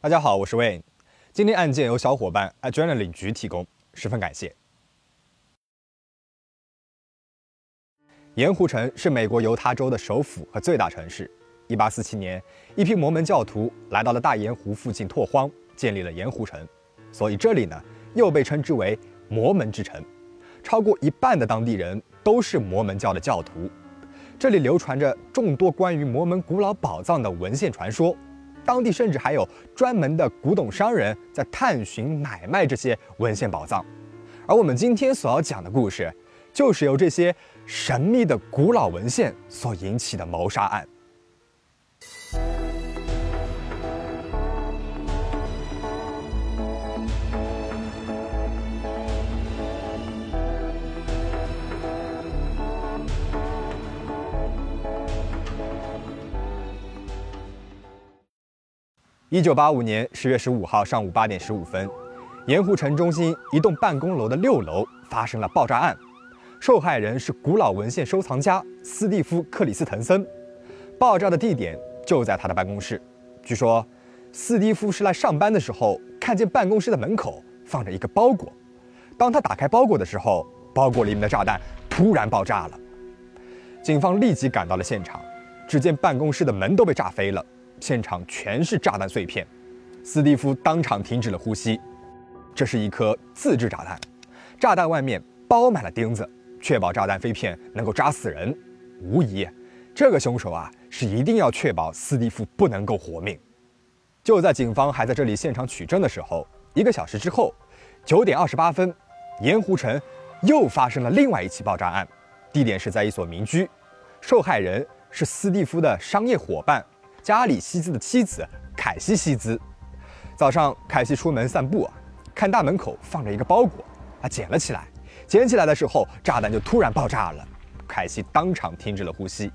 大家好，我是 Wayne。今天案件由小伙伴 Adrenaline 局提供，十分感谢。盐湖城是美国犹他州的首府和最大城市。1847年，一批摩门教徒来到了大盐湖附近拓荒，建立了盐湖城，所以这里呢又被称之为摩门之城。超过一半的当地人都是摩门教的教徒。这里流传着众多关于摩门古老宝藏的文献传说。当地甚至还有专门的古董商人在探寻买卖这些文献宝藏，而我们今天所要讲的故事，就是由这些神秘的古老文献所引起的谋杀案。一九八五年十月十五号上午八点十五分，盐湖城中心一栋办公楼的六楼发生了爆炸案，受害人是古老文献收藏家斯蒂夫·克里斯滕森。爆炸的地点就在他的办公室。据说，斯蒂夫是来上班的时候看见办公室的门口放着一个包裹，当他打开包裹的时候，包裹里面的炸弹突然爆炸了。警方立即赶到了现场，只见办公室的门都被炸飞了。现场全是炸弹碎片，斯蒂夫当场停止了呼吸。这是一颗自制炸弹，炸弹外面包满了钉子，确保炸弹飞片能够扎死人。无疑，这个凶手啊是一定要确保斯蒂夫不能够活命。就在警方还在这里现场取证的时候，一个小时之后，九点二十八分，盐湖城又发生了另外一起爆炸案，地点是在一所民居，受害人是斯蒂夫的商业伙伴。加里希兹的妻子凯西希兹，早上凯西出门散步，看大门口放着一个包裹，他捡了起来。捡起来的时候，炸弹就突然爆炸了，凯西当场停止了呼吸。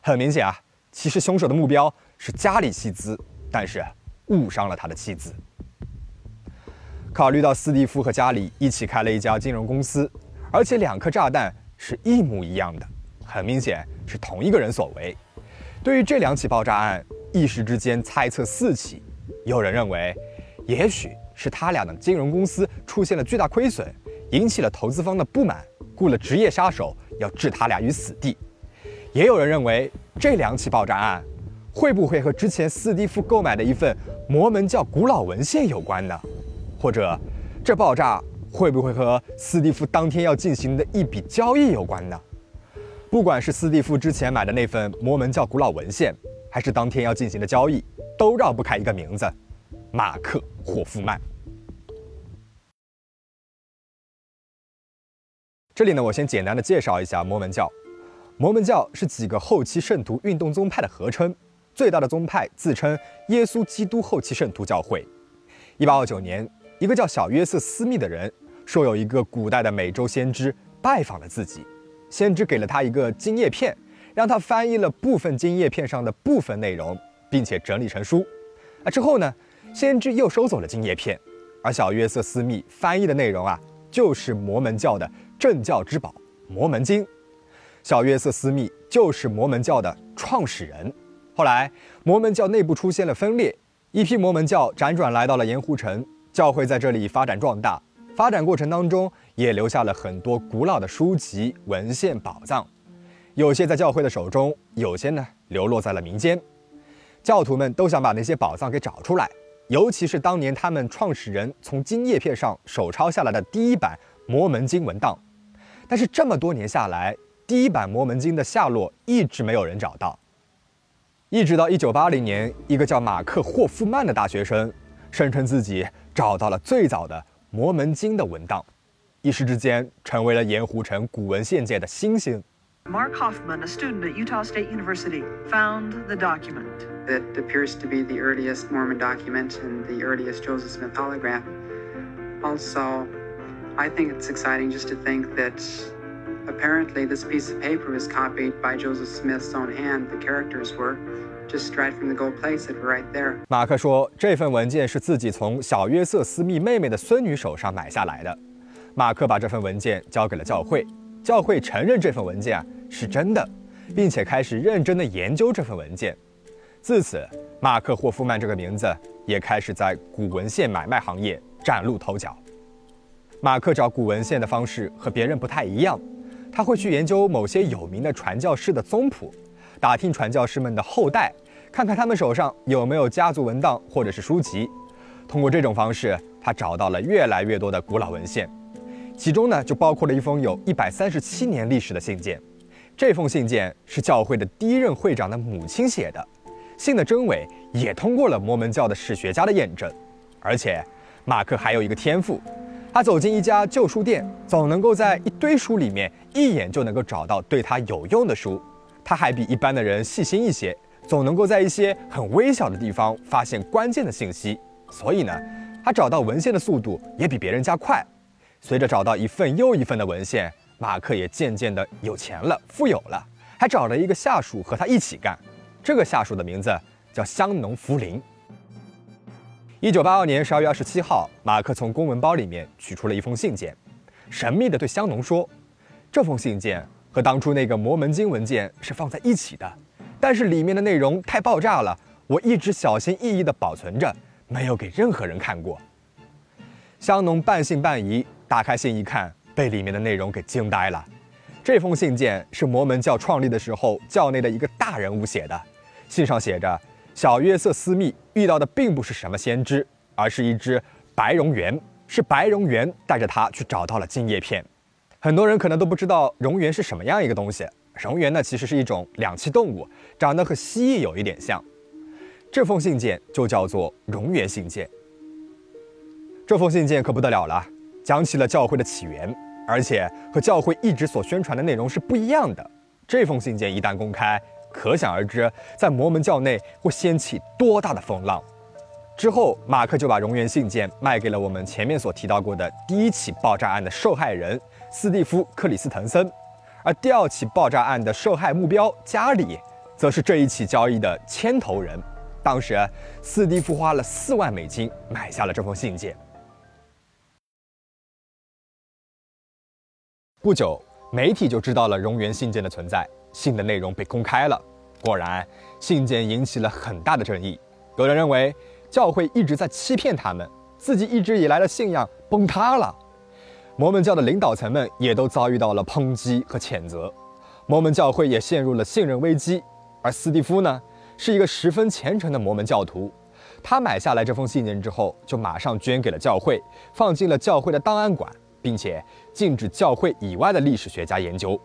很明显啊，其实凶手的目标是加里希兹，但是误伤了他的妻子。考虑到斯蒂夫和加里一起开了一家金融公司，而且两颗炸弹是一模一样的，很明显是同一个人所为。对于这两起爆炸案，一时之间猜测四起。有人认为，也许是他俩的金融公司出现了巨大亏损，引起了投资方的不满，雇了职业杀手要置他俩于死地。也有人认为，这两起爆炸案会不会和之前斯蒂夫购买的一份摩门教古老文献有关呢？或者，这爆炸会不会和斯蒂夫当天要进行的一笔交易有关呢？不管是斯蒂夫之前买的那份摩门教古老文献，还是当天要进行的交易，都绕不开一个名字——马克·霍夫曼。这里呢，我先简单的介绍一下摩门教。摩门教是几个后期圣徒运动宗派的合称，最大的宗派自称耶稣基督后期圣徒教会。一八二九年，一个叫小约瑟·斯密的人，说有一个古代的美洲先知拜访了自己。先知给了他一个金叶片，让他翻译了部分金叶片上的部分内容，并且整理成书。啊，之后呢，先知又收走了金叶片，而小约瑟斯密翻译的内容啊，就是摩门教的镇教之宝《摩门经》。小约瑟斯密就是摩门教的创始人。后来，摩门教内部出现了分裂，一批摩门教辗转来到了盐湖城，教会在这里发展壮大。发展过程当中，也留下了很多古老的书籍、文献、宝藏，有些在教会的手中，有些呢流落在了民间。教徒们都想把那些宝藏给找出来，尤其是当年他们创始人从金叶片上手抄下来的第一版《摩门经》文档。但是这么多年下来，第一版《摩门经》的下落一直没有人找到。一直到1980年，一个叫马克·霍夫曼的大学生声称自己找到了最早的。《摩门经》的文档，一时之间成为了盐湖城古文献界的新星。Mark Hoffman, a student at Utah State University, found the document. That appears to be the earliest Mormon document and the earliest Joseph Smith holograph. Also, I think it's exciting just to think that apparently this piece of paper was copied by Joseph Smith's own hand. The characters were. Just right from the gold place it right there. 马克说，这份文件是自己从小约瑟斯密妹妹的孙女手上买下来的。 马克把这份文件交给了教会，教会承认这份文件啊是真的，并且开始认真的研究这份文件。自此，马克·霍夫曼这个名字也开始在古文献买卖行业崭露头角。马克找古文献的方式和别人不太一样，他会去研究某些有名的传教士的宗谱，打听传教士们的后代，看看他们手上有没有家族文档或者是书籍。通过这种方式，他找到了越来越多的古老文献，其中呢就包括了一封有一百三十七年历史的信件。这封信件是教会的第一任会长的母亲写的。信的真伪也通过了摩门教的史学家的验证，而且马克还有一个天赋，他走进一家旧书店，总能够在一堆书里面一眼就能够找到对他有用的书。他还比一般的人细心一些，总能够在一些很微小的地方发现关键的信息。所以呢，他找到文献的速度也比别人家快。随着找到一份又一份的文献，马克也渐渐的有钱了，富有了，还找了一个下属和他一起干。这个下属的名字叫香农·福林。一九八二年十二月二十七号，马克从公文包里面取出了一封信件，神秘的对香农说：“这封信件和当初那个摩门经文件是放在一起的，但是里面的内容太爆炸了，我一直小心翼翼地保存着，没有给任何人看过。”香农半信半疑，打开信一看，被里面的内容给惊呆了。这封信件是摩门教创立的时候教内的一个大人物写的。信上写着，小约瑟斯密遇到的并不是什么先知，而是一只白蝾螈，是白蝾螈带着他去找到了金叶片。很多人可能都不知道蝾螈是什么样一个东西。蝾螈呢，其实是一种两栖动物，长得和蜥蜴有一点像。这封信件就叫做蝾螈信件。这封信件可不得了了，讲起了教会的起源，而且和教会一直所宣传的内容是不一样的。这封信件一旦公开，可想而知，在摩门教内会掀起多大的风浪。之后，马克就把熔岩信件卖给了我们前面所提到过的第一起爆炸案的受害人斯蒂夫·克里斯滕森，而第二起爆炸案的受害目标加里，则是这一起交易的牵头人。当时，斯蒂夫花了四万美金买下了这封信件。不久，媒体就知道了荣源信件的存在。信的内容被公开了，果然，信件引起了很大的争议。有人认为教会一直在欺骗他们，自己一直以来的信仰崩塌了。摩门教的领导层们也都遭遇到了抨击和谴责，摩门教会也陷入了信任危机。而斯蒂夫呢，是一个十分虔诚的摩门教徒，他买下来这封信件之后，就马上捐给了教会，放进了教会的档案馆，并且禁止教会以外的历史学家研究。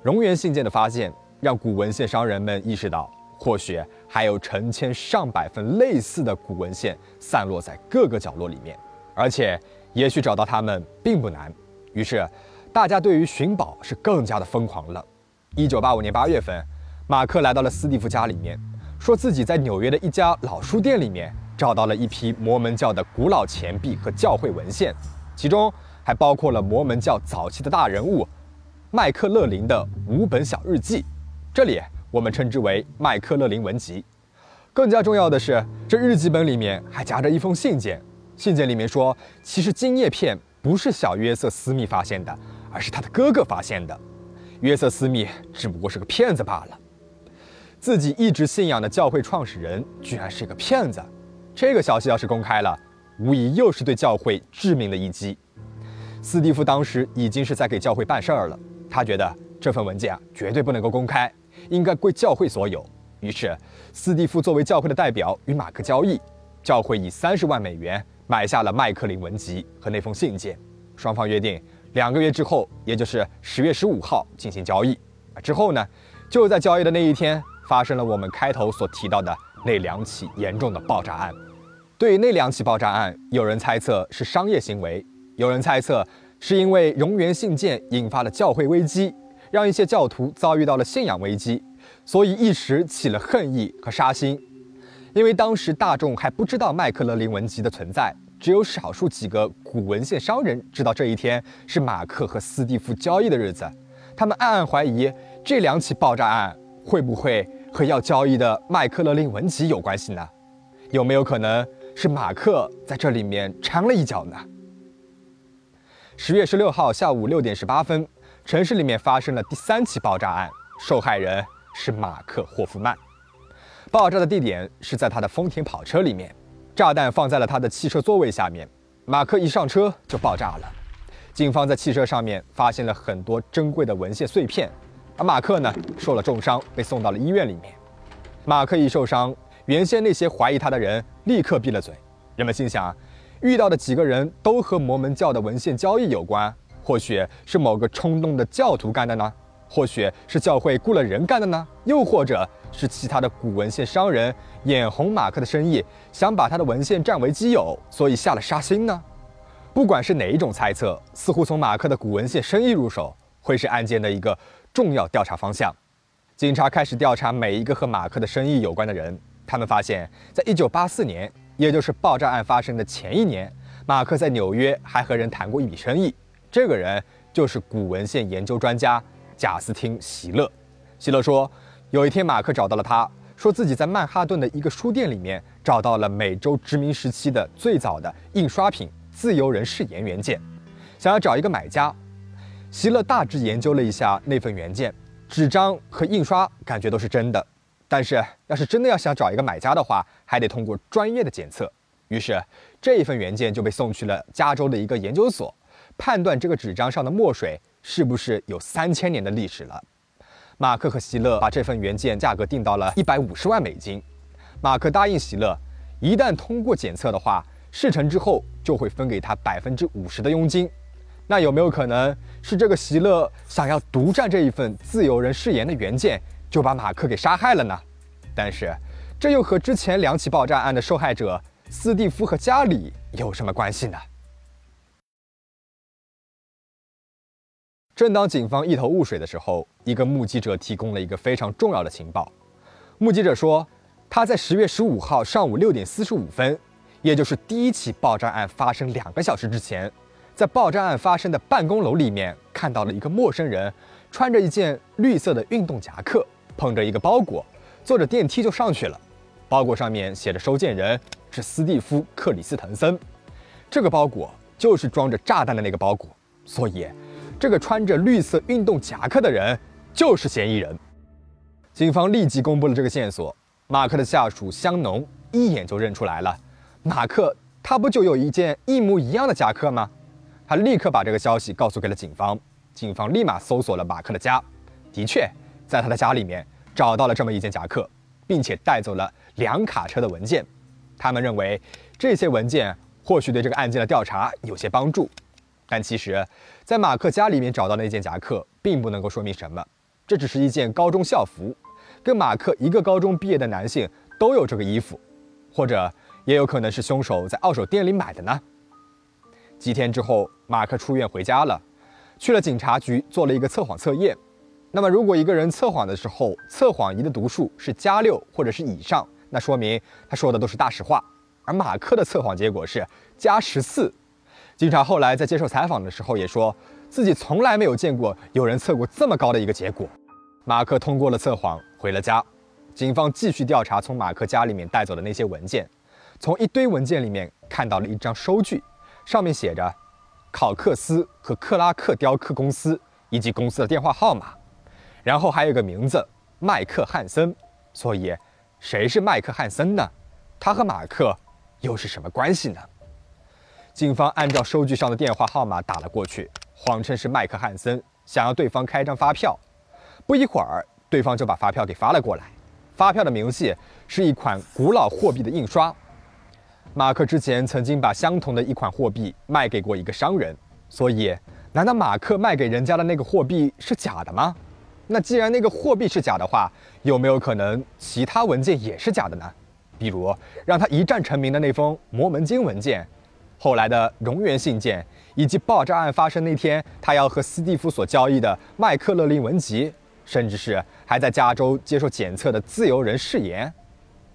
荣源信件的发现，让古文献商人们意识到，或许还有成千上百份类似的古文献散落在各个角落里面，而且也许找到它们并不难。于是，大家对于寻宝是更加的疯狂了。一九八五年八月份，马克来到了斯蒂夫家里面，说自己在纽约的一家老书店里面找到了一批摩门教的古老钱币和教会文献，其中还包括了摩门教早期的大人物。麦克勒林的五本小日记，这里我们称之为麦克勒林文集。更加重要的是，这日记本里面还夹着一封信件。信件里面说，其实金叶片不是小约瑟斯密发现的，而是他的哥哥发现的。约瑟斯密只不过是个骗子罢了。自己一直信仰的教会创始人居然是个骗子，这个消息要是公开了，无疑又是对教会致命的一击。斯蒂夫当时已经是在给教会办事儿了。他觉得这份文件啊绝对不能够公开，应该归教会所有。于是，斯蒂夫作为教会的代表与马克交易，教会以三十万美元买下了麦克林文集和那封信件。双方约定两个月之后，也就是十月十五号进行交易。之后呢，就在交易的那一天，发生了我们开头所提到的那两起严重的爆炸案。对于那两起爆炸案，有人猜测是商业行为，有人猜测。是因为荣源信件引发了教会危机，让一些教徒遭遇到了信仰危机，所以一时起了恨意和杀心。因为当时大众还不知道麦克勒林文集的存在，只有少数几个古文献商人知道这一天是马克和斯蒂夫交易的日子。他们暗暗怀疑这两起爆炸案会不会和要交易的麦克勒林文集有关系呢？有没有可能是马克在这里面掺了一脚呢？十月十六号下午六点十八分，城市里面发生了第三起爆炸案。受害人是马克·霍夫曼。爆炸的地点是在他的丰田跑车里面，炸弹放在了他的汽车座位下面。马克一上车就爆炸了。警方在汽车上面发现了很多珍贵的文献碎片，而马克呢受了重伤，被送到了医院里面。马克一受伤，原先那些怀疑他的人立刻闭了嘴。人们心想，遇到的几个人都和摩门教的文献交易有关，或许是某个冲动的教徒干的呢？或许是教会雇了人干的呢？又或者是其他的古文献商人眼红马克的生意，想把他的文献占为己有，所以下了杀心呢？不管是哪一种猜测，似乎从马克的古文献生意入手，会是案件的一个重要调查方向。警察开始调查每一个和马克的生意有关的人。他们发现，在1984年，也就是爆炸案发生的前一年，马克在纽约还和人谈过一笔生意。这个人就是古文献研究专家贾斯汀·席勒。席勒说，有一天马克找到了他，说自己在曼哈顿的一个书店里面找到了美洲殖民时期的最早的印刷品《自由人誓言》原件，想要找一个买家。席勒大致研究了一下那份原件。纸张和印刷感觉都是真的，但是要是真的要想找一个买家的话，还得通过专业的检测。于是这一份原件就被送去了加州的一个研究所，判断这个纸张上的墨水是不是有三千年的历史了。马克和席勒把这份原件价格定到了一百五十万美金。马克答应席勒，一旦通过检测的话，事成之后就会分给他百分之五十的佣金。那有没有可能是这个席勒想要独占这一份自由人誓言的原件，就把马克给杀害了呢？但是，这又和之前两起爆炸案的受害者斯蒂夫和加里有什么关系呢？正当警方一头雾水的时候，一个目击者提供了一个非常重要的情报。目击者说，他在十月十五号上午六点四十五分，也就是第一起爆炸案发生两个小时之前。在爆炸案发生的办公楼里面，看到了一个陌生人，穿着一件绿色的运动夹克，捧着一个包裹，坐着电梯就上去了。包裹上面写着收件人是斯蒂夫·克里斯滕森，这个包裹就是装着炸弹的那个包裹，所以这个穿着绿色运动夹克的人 就是嫌疑人。警方立即公布了这个线索，马克的下属香农一眼就认出来了，马克他不就有一件一模一样的夹克吗？他立刻把这个消息告诉给了警方，警方立马搜索了马克的家，的确，在他的家里面找到了这么一件夹克，并且带走了两卡车的文件。他们认为这些文件或许对这个案件的调查有些帮助，但其实，在马克家里面找到那件夹克并不能够说明什么，这只是一件高中校服，跟马克一个高中毕业的男性都有这个衣服，或者也有可能是凶手在二手店里买的呢。几天之后，马克出院回家了，去了警察局做了一个测谎测验。那么，如果一个人测谎的时候，测谎仪的读数是加六或者是以上，那说明他说的都是大实话。而马克的测谎结果是加十四。警察后来在接受采访的时候也说自己从来没有见过有人测过这么高的一个结果。马克通过了测谎，回了家。警方继续调查从马克家里面带走的那些文件，从一堆文件里面看到了一张收据。上面写着考克斯和克拉克雕刻公司以及公司的电话号码，然后还有个名字麦克汉森。所以，谁是麦克汉森呢？他和马克又是什么关系呢？警方按照收据上的电话号码打了过去，谎称是麦克汉森，想要对方开张发票。不一会儿，对方就把发票给发了过来。发票的明细是一款古老货币的印刷。马克之前曾经把相同的一款货币卖给过一个商人，所以难道马克卖给人家的那个货币是假的吗？那既然那个货币是假的话，有没有可能其他文件也是假的呢？比如让他一战成名的那封摩门经文件，后来的荣源信件，以及爆炸案发生那天他要和斯蒂夫所交易的麦克勒林文集，甚至是还在加州接受检测的自由人誓言。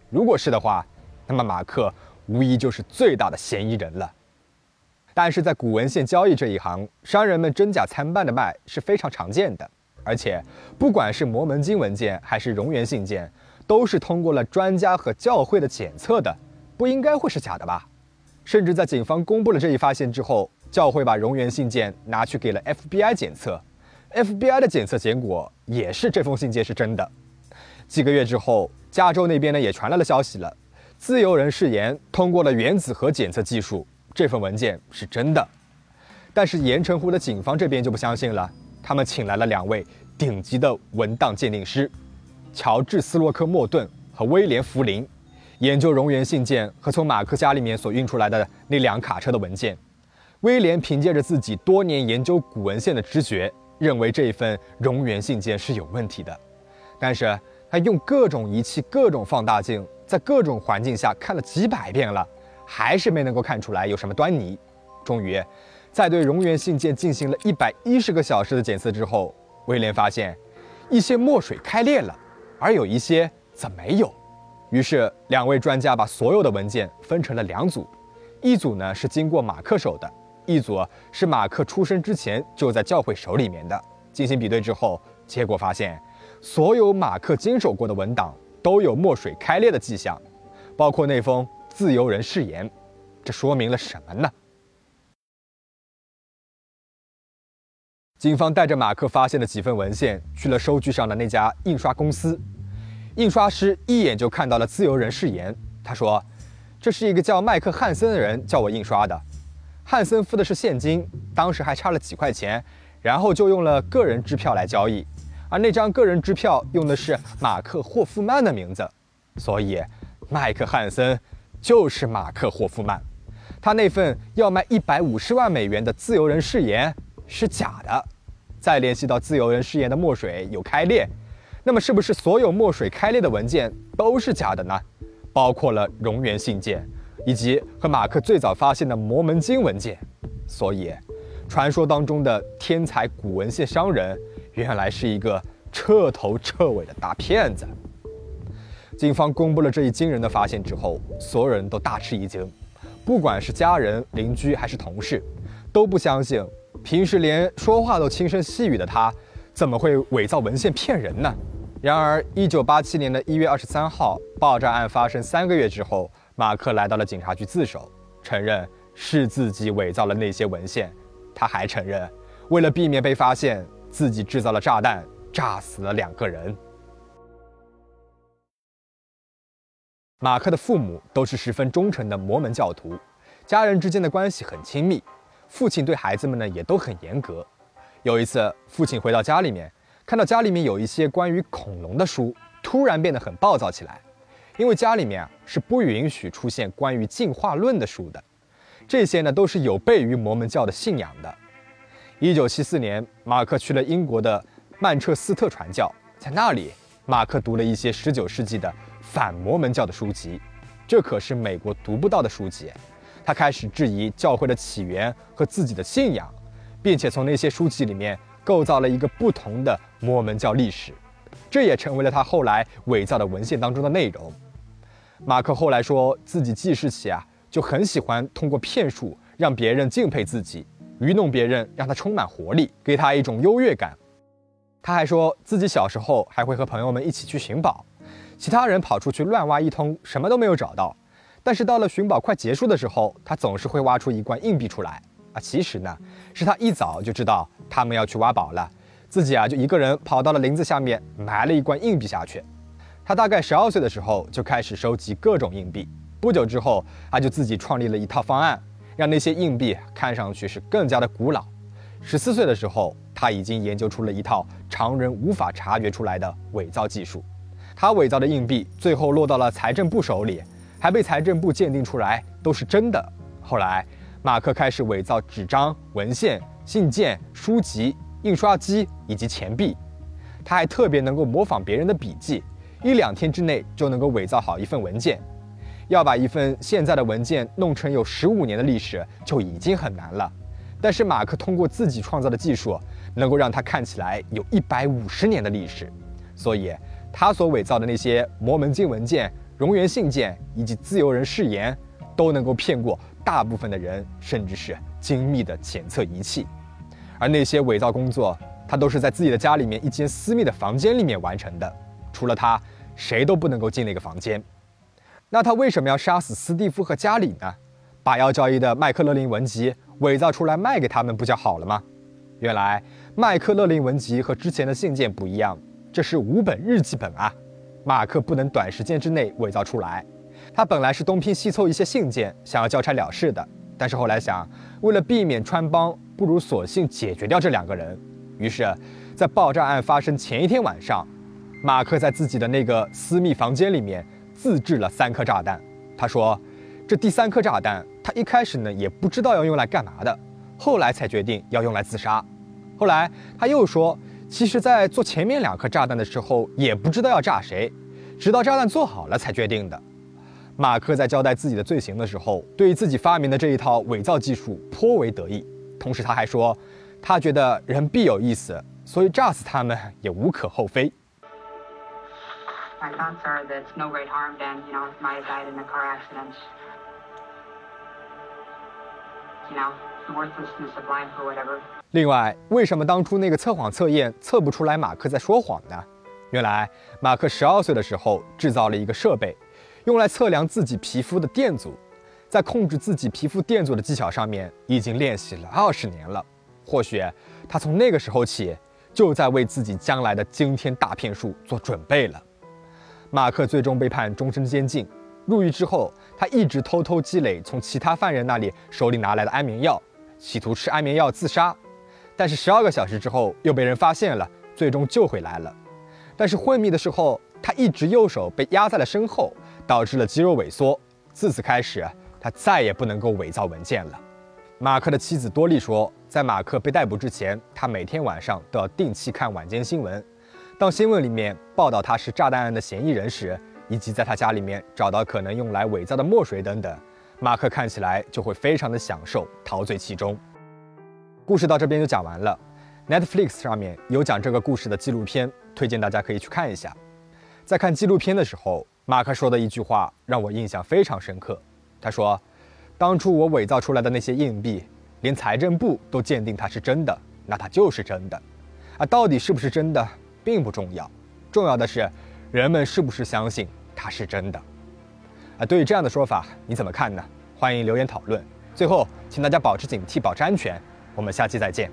如果是的话，那么马克。无疑就是最大的嫌疑人了。但是在古文献交易这一行，商人们真假参半的卖是非常常见的。而且，不管是摩门经文件还是荣源信件，都是通过了专家和教会的检测的，不应该会是假的吧？甚至在警方公布了这一发现之后，教会把荣源信件拿去给了 FBI 检测，FBI 的检测结果也是这封信件是真的。几个月之后，加州那边呢也传来了消息了，自由人誓言通过了原子核检测技术，这份文件是真的。但是盐城湖的警方这边就不相信了，他们请来了两位顶级的文档鉴定师，乔治·斯洛克·莫顿和威廉·福林，研究熔岩信件和从马克家里面所运出来的那辆卡车的文件。威廉凭借着自己多年研究古文献的知觉，认为这一份熔岩信件是有问题的，但是。他用各种仪器、各种放大镜，在各种环境下看了几百遍了，还是没能够看出来有什么端倪。终于，在对熔岩信件进行了一百一十个小时的检测之后，威廉发现一些墨水开裂了，而有一些则没有。于是，两位专家把所有的文件分成了两组，一组呢是经过马克手的，一组是马克出生之前就在教会手里面的。进行比对之后，结果发现。所有马克经手过的文档都有墨水开裂的迹象，包括那封自由人誓言。这说明了什么呢？警方带着马克发现的几份文献去了收据上的那家印刷公司，印刷师一眼就看到了自由人誓言。他说：“这是一个叫麦克汉森的人叫我印刷的。汉森付的是现金，当时还差了几块钱，然后就用了个人支票来交易。”而那张个人支票用的是马克·霍夫曼的名字，所以麦克汉森就是马克·霍夫曼。他那份要卖一百五十万美元的自由人誓言是假的。再联系到自由人誓言的墨水有开裂，那么是不是所有墨水开裂的文件都是假的呢？包括了熔岩信件，以及和马克最早发现的摩门经文件。所以，传说当中的天才古文献商人。原来是一个彻头彻尾的大骗子。警方公布了这一惊人的发现之后，所有人都大吃一惊，不管是家人、邻居还是同事，都不相信平时连说话都轻声细语的他，怎么会伪造文献骗人呢？然而，一九八七年的一月二十三号，爆炸案发生三个月之后，马克来到了警察局自首，承认是自己伪造了那些文献。他还承认，为了避免被发现。自己制造了炸弹，炸死了两个人。马克的父母都是十分忠诚的摩门教徒，家人之间的关系很亲密。父亲对孩子们呢也都很严格。有一次，父亲回到家里面，看到家里面有一些关于恐龙的书，突然变得很暴躁起来，因为家里面啊是不允许出现关于进化论的书的，这些呢都是有悖于摩门教的信仰的。一九七四年，马克去了英国的曼彻斯特传教，在那里，马克读了一些十九世纪的反摩门教的书籍，这可是美国读不到的书籍。他开始质疑教会的起源和自己的信仰，并且从那些书籍里面构造了一个不同的摩门教历史，这也成为了他后来伪造的文献当中的内容。马克后来说自己记事起啊，就很喜欢通过骗术让别人敬佩自己。愚弄别人，让他充满活力，给他一种优越感。他还说自己小时候还会和朋友们一起去寻宝，其他人跑出去乱挖一通，什么都没有找到。但是到了寻宝快结束的时候，他总是会挖出一罐硬币出来。啊，其实呢，是他一早就知道他们要去挖宝了，自己啊就一个人跑到了林子下面埋了一罐硬币下去。他大概十二岁的时候就开始收集各种硬币，不久之后他就自己创立了一套方案。让那些硬币看上去是更加的古老。十四岁的时候，他已经研究出了一套常人无法察觉出来的伪造技术。他伪造的硬币最后落到了财政部手里，还被财政部鉴定出来都是真的。后来，马克开始伪造纸张、文献、信件、书籍、印刷机以及钱币。他还特别能够模仿别人的笔记，一两天之内就能够伪造好一份文件。要把一份现在的文件弄成有十五年的历史就已经很难了，但是马克通过自己创造的技术，能够让它看起来有一百五十年的历史，所以他所伪造的那些摩门经文件、熔岩信件以及自由人誓言，都能够骗过大部分的人，甚至是精密的检测仪器。而那些伪造工作，他都是在自己的家里面一间私密的房间里面完成的，除了他，谁都不能够进那个房间。那他为什么要杀死斯蒂夫和加里呢？把要交易的麦克勒林文集伪造出来卖给他们不就好了吗？原来麦克勒林文集和之前的信件不一样，这是五本日记本啊！马克不能短时间之内伪造出来。他本来是东拼西凑一些信件，想要交差了事的，但是后来想，为了避免穿帮，不如索性解决掉这两个人。于是，在爆炸案发生前一天晚上，马克在自己的那个私密房间里面自制了三颗炸弹。他说，这第三颗炸弹，他一开始呢也不知道要用来干嘛的。后来才决定要用来自杀。后来他又说，其实，在做前面两颗炸弹的时候，也不知道要炸谁，直到炸弹做好了才决定的。马克在交代自己的罪行的时候，对于自己发明的这一套伪造技术颇为得意。同时，他还说，他觉得人必有一死，所以炸死他们也无可厚非。另外，为什么当初那个测谎测验测不出来马克在说谎呢？原来，马克十二岁的时候制造了一个设备，用来测量自己皮肤的电阻，在控制自己皮肤电阻的技巧上面已经练习了二十年了。或许他从那个时候起就在为自己将来的惊天大骗术做准备了。马克最终被判终身监禁，入狱之后，他一直偷偷积累从其他犯人那里手里拿来的安眠药。企图吃安眠药自杀，但是十二个小时之后又被人发现了，最终救回来了。但是昏迷的时候，他一只右手被压在了身后，导致了肌肉萎缩。自此开始，他再也不能够伪造文件了。马克的妻子多莉说，在马克被逮捕之前，他每天晚上都要定期看晚间新闻。当新闻里面报道他是炸弹案的嫌疑人时，以及在他家里面找到可能用来伪造的墨水等等。马克看起来就会非常的享受，陶醉其中。故事到这边就讲完了。Netflix 上面有讲这个故事的纪录片，推荐大家可以去看一下。在看纪录片的时候，马克说的一句话让我印象非常深刻。他说：“当初我伪造出来的那些硬币，连财政部都鉴定它是真的，那它就是真的。啊，到底是不是真的并不重要，重要的是人们是不是相信它是真的。”啊，对于这样的说法，你怎么看呢？欢迎留言讨论。最后，请大家保持警惕，保持安全。我们下期再见。